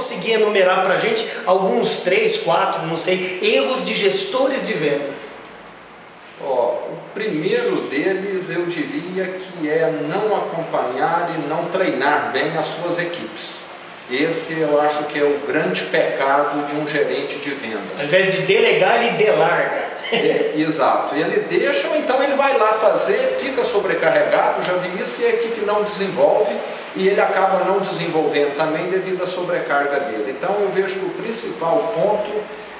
conseguir enumerar para a gente alguns três, quatro, não sei, erros de gestores de vendas? Ó, o primeiro deles eu diria que é não acompanhar e não treinar bem as suas equipes. Esse eu acho que é o grande pecado de um gerente de vendas. Ao invés de delegar, ele delarga. É, exato, ele deixa ou então ele vai lá fazer, fica sobrecarregado, já vi isso, e a equipe não desenvolve e ele acaba não desenvolvendo também devido à sobrecarga dele. Então eu vejo que o principal ponto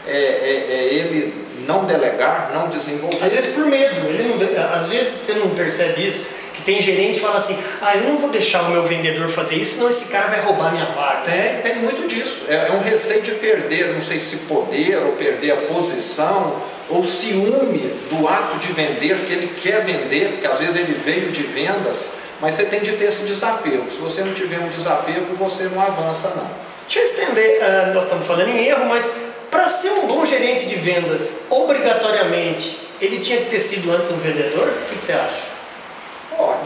é, é, é ele não delegar, não desenvolver. Às vezes por medo, ele não, às vezes você não percebe isso, que tem gerente que fala assim, ah, eu não vou deixar o meu vendedor fazer isso, senão esse cara vai roubar minha vaga. Tem, tem muito disso. É, é um receio de perder, não sei se poder ou perder a posição, ou ciúme do ato de vender, que ele quer vender, porque às vezes ele veio de vendas, mas você tem de ter esse desapego. Se você não tiver um desapego, você não avança não. Deixa eu estender, uh, nós estamos falando em erro, mas para ser um bom gerente de vendas, obrigatoriamente, ele tinha que ter sido antes um vendedor? O que, que você acha?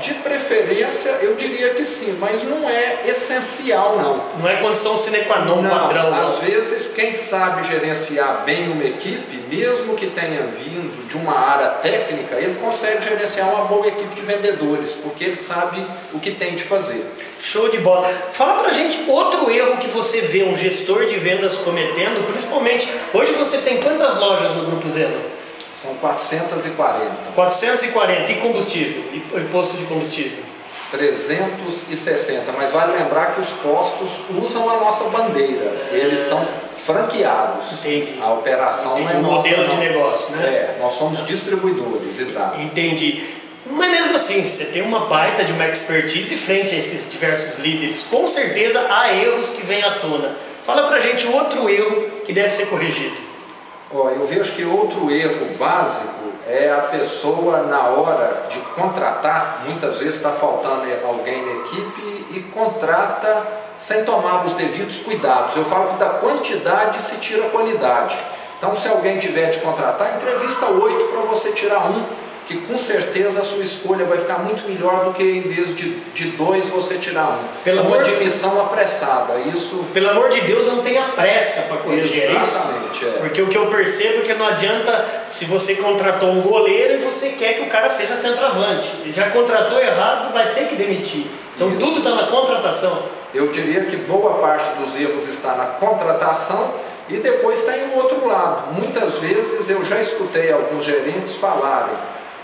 De preferência, eu diria que sim, mas não é essencial não. Não é condição sine qua non não, padrão. Às vezes, quem sabe gerenciar bem uma equipe, mesmo que tenha vindo de uma área técnica, ele consegue gerenciar uma boa equipe de vendedores, porque ele sabe o que tem de fazer. Show de bola. Fala pra gente outro erro que você vê um gestor de vendas cometendo, principalmente, hoje você tem quantas lojas no Grupo Zeno? São 440. 440. E combustível? E posto de combustível? 360, mas vale lembrar que os postos usam a nossa bandeira, é... eles são franqueados. Entendi. A operação Entendi. não é o nossa. modelo de negócio, né? É, nós somos distribuidores, exato. Entendi. Mas mesmo assim, você tem uma baita de uma expertise frente a esses diversos líderes. Com certeza há erros que vêm à tona. Fala pra gente outro erro que deve ser corrigido. Ó, eu vejo que outro erro básico é a pessoa na hora de contratar, muitas vezes está faltando alguém na equipe e contrata sem tomar os devidos cuidados. Eu falo que da quantidade se tira a qualidade. Então se alguém tiver de contratar, entrevista oito para você tirar um que com certeza a sua escolha vai ficar muito melhor do que em vez de, de dois você tirar um. Pelo Uma amor... admissão apressada. Isso... Pelo amor de Deus, não tenha pressa para corrigir é Exatamente, é. Porque o que eu percebo é que não adianta se você contratou um goleiro e você quer que o cara seja centroavante. Ele já contratou errado, vai ter que demitir. Então isso. tudo está na contratação. Eu diria que boa parte dos erros está na contratação e depois tem o outro lado. Muitas vezes eu já escutei alguns gerentes falarem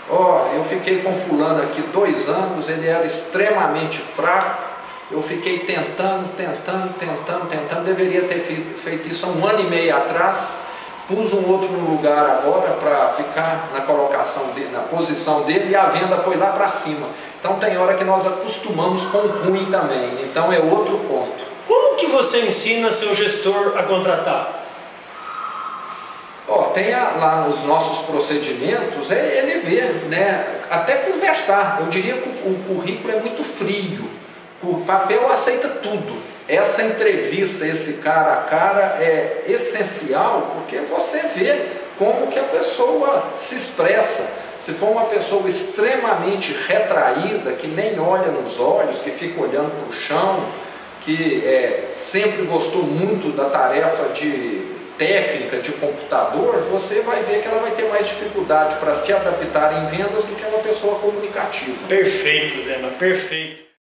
Ó, oh, eu fiquei com fulano aqui dois anos, ele era extremamente fraco, eu fiquei tentando, tentando, tentando, tentando, deveria ter feito isso há um ano e meio atrás, pus um outro no lugar agora para ficar na colocação dele, na posição dele e a venda foi lá para cima. Então tem hora que nós acostumamos com ruim também, então é outro ponto. Como que você ensina seu gestor a contratar? Tem a, lá nos nossos procedimentos, é ele ver, né? Até conversar. Eu diria que o, o currículo é muito frio. O papel aceita tudo. Essa entrevista, esse cara a cara é essencial porque você vê como que a pessoa se expressa. Se for uma pessoa extremamente retraída, que nem olha nos olhos, que fica olhando para o chão, que é, sempre gostou muito da tarefa de técnica de computador, você vai ver que ela vai ter mais dificuldade para se adaptar em vendas do que uma pessoa comunicativa. Perfeito, Zema, perfeito.